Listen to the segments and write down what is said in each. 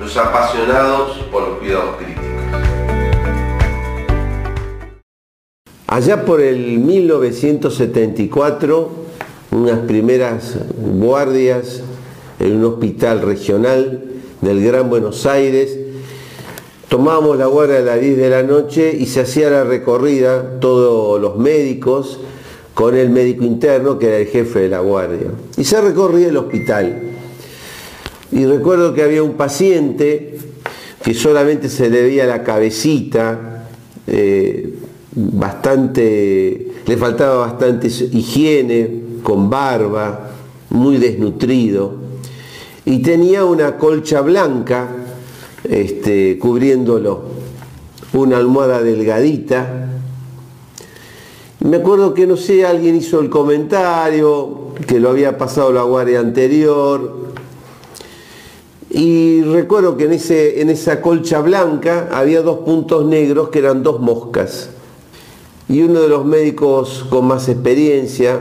los apasionados por los cuidados críticos. Allá por el 1974, unas primeras guardias en un hospital regional del Gran Buenos Aires, tomábamos la guardia a las 10 de la noche y se hacía la recorrida, todos los médicos, con el médico interno que era el jefe de la guardia. Y se recorría el hospital. Y recuerdo que había un paciente que solamente se le veía la cabecita, eh, bastante, le faltaba bastante higiene, con barba, muy desnutrido, y tenía una colcha blanca este, cubriéndolo, una almohada delgadita. Me acuerdo que no sé, alguien hizo el comentario, que lo había pasado la guardia anterior, y recuerdo que en, ese, en esa colcha blanca había dos puntos negros que eran dos moscas. Y uno de los médicos con más experiencia,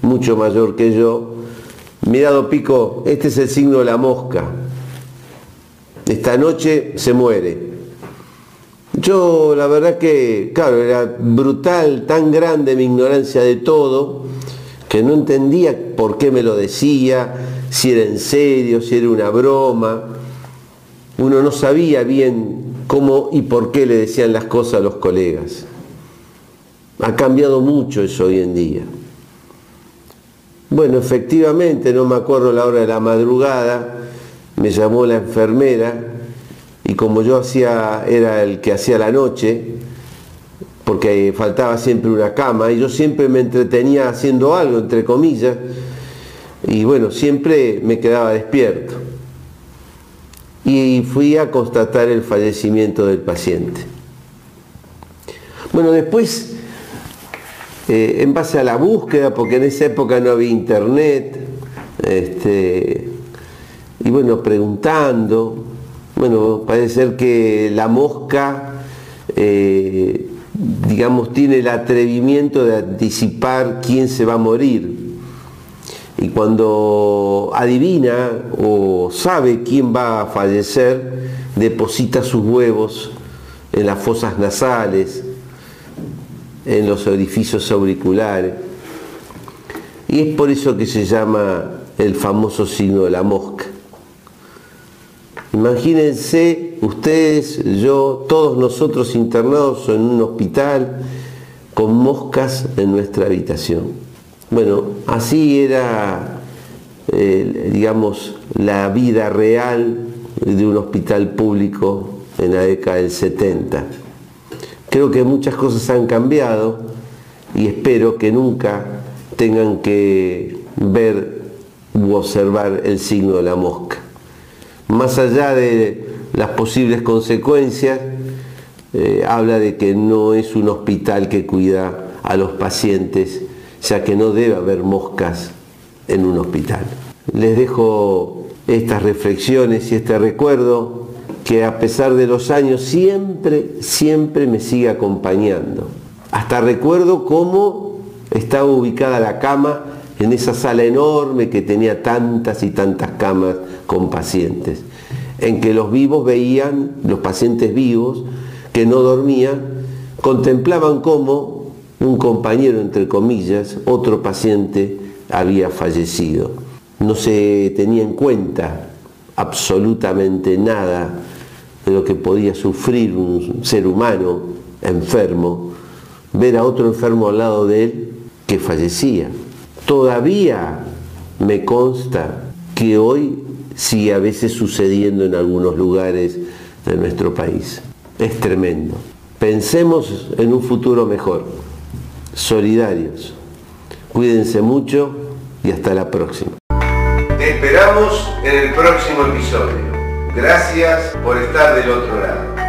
mucho mayor que yo, mirado Pico, este es el signo de la mosca. Esta noche se muere. Yo la verdad que, claro, era brutal, tan grande mi ignorancia de todo, que no entendía por qué me lo decía, si era en serio, si era una broma. Uno no sabía bien cómo y por qué le decían las cosas a los colegas. Ha cambiado mucho eso hoy en día. Bueno, efectivamente, no me acuerdo la hora de la madrugada, me llamó la enfermera y como yo hacía, era el que hacía la noche, porque faltaba siempre una cama y yo siempre me entretenía haciendo algo, entre comillas, y bueno, siempre me quedaba despierto. Y fui a constatar el fallecimiento del paciente. Bueno, después, eh, en base a la búsqueda, porque en esa época no había internet, este, y bueno, preguntando, bueno, parece ser que la mosca, eh, digamos, tiene el atrevimiento de anticipar quién se va a morir y cuando adivina o sabe quién va a fallecer, deposita sus huevos en las fosas nasales, en los orificios auriculares. Y es por eso que se llama el famoso signo de la mosca. Imagínense ustedes, yo, todos nosotros internados en un hospital con moscas en nuestra habitación. Bueno, así era, eh, digamos, la vida real de un hospital público en la década del 70. Creo que muchas cosas han cambiado y espero que nunca tengan que ver u observar el signo de la mosca. Más allá de las posibles consecuencias, eh, habla de que no es un hospital que cuida a los pacientes, ya que no debe haber moscas en un hospital. Les dejo estas reflexiones y este recuerdo que a pesar de los años siempre, siempre me sigue acompañando. Hasta recuerdo cómo estaba ubicada la cama en esa sala enorme que tenía tantas y tantas camas con pacientes, en que los vivos veían, los pacientes vivos que no dormían, contemplaban cómo un compañero, entre comillas, otro paciente había fallecido. No se tenía en cuenta absolutamente nada de lo que podía sufrir un ser humano enfermo, ver a otro enfermo al lado de él que fallecía. Todavía me consta que hoy sigue a veces sucediendo en algunos lugares de nuestro país. Es tremendo. Pensemos en un futuro mejor solidarios. Cuídense mucho y hasta la próxima. Te esperamos en el próximo episodio. Gracias por estar del otro lado.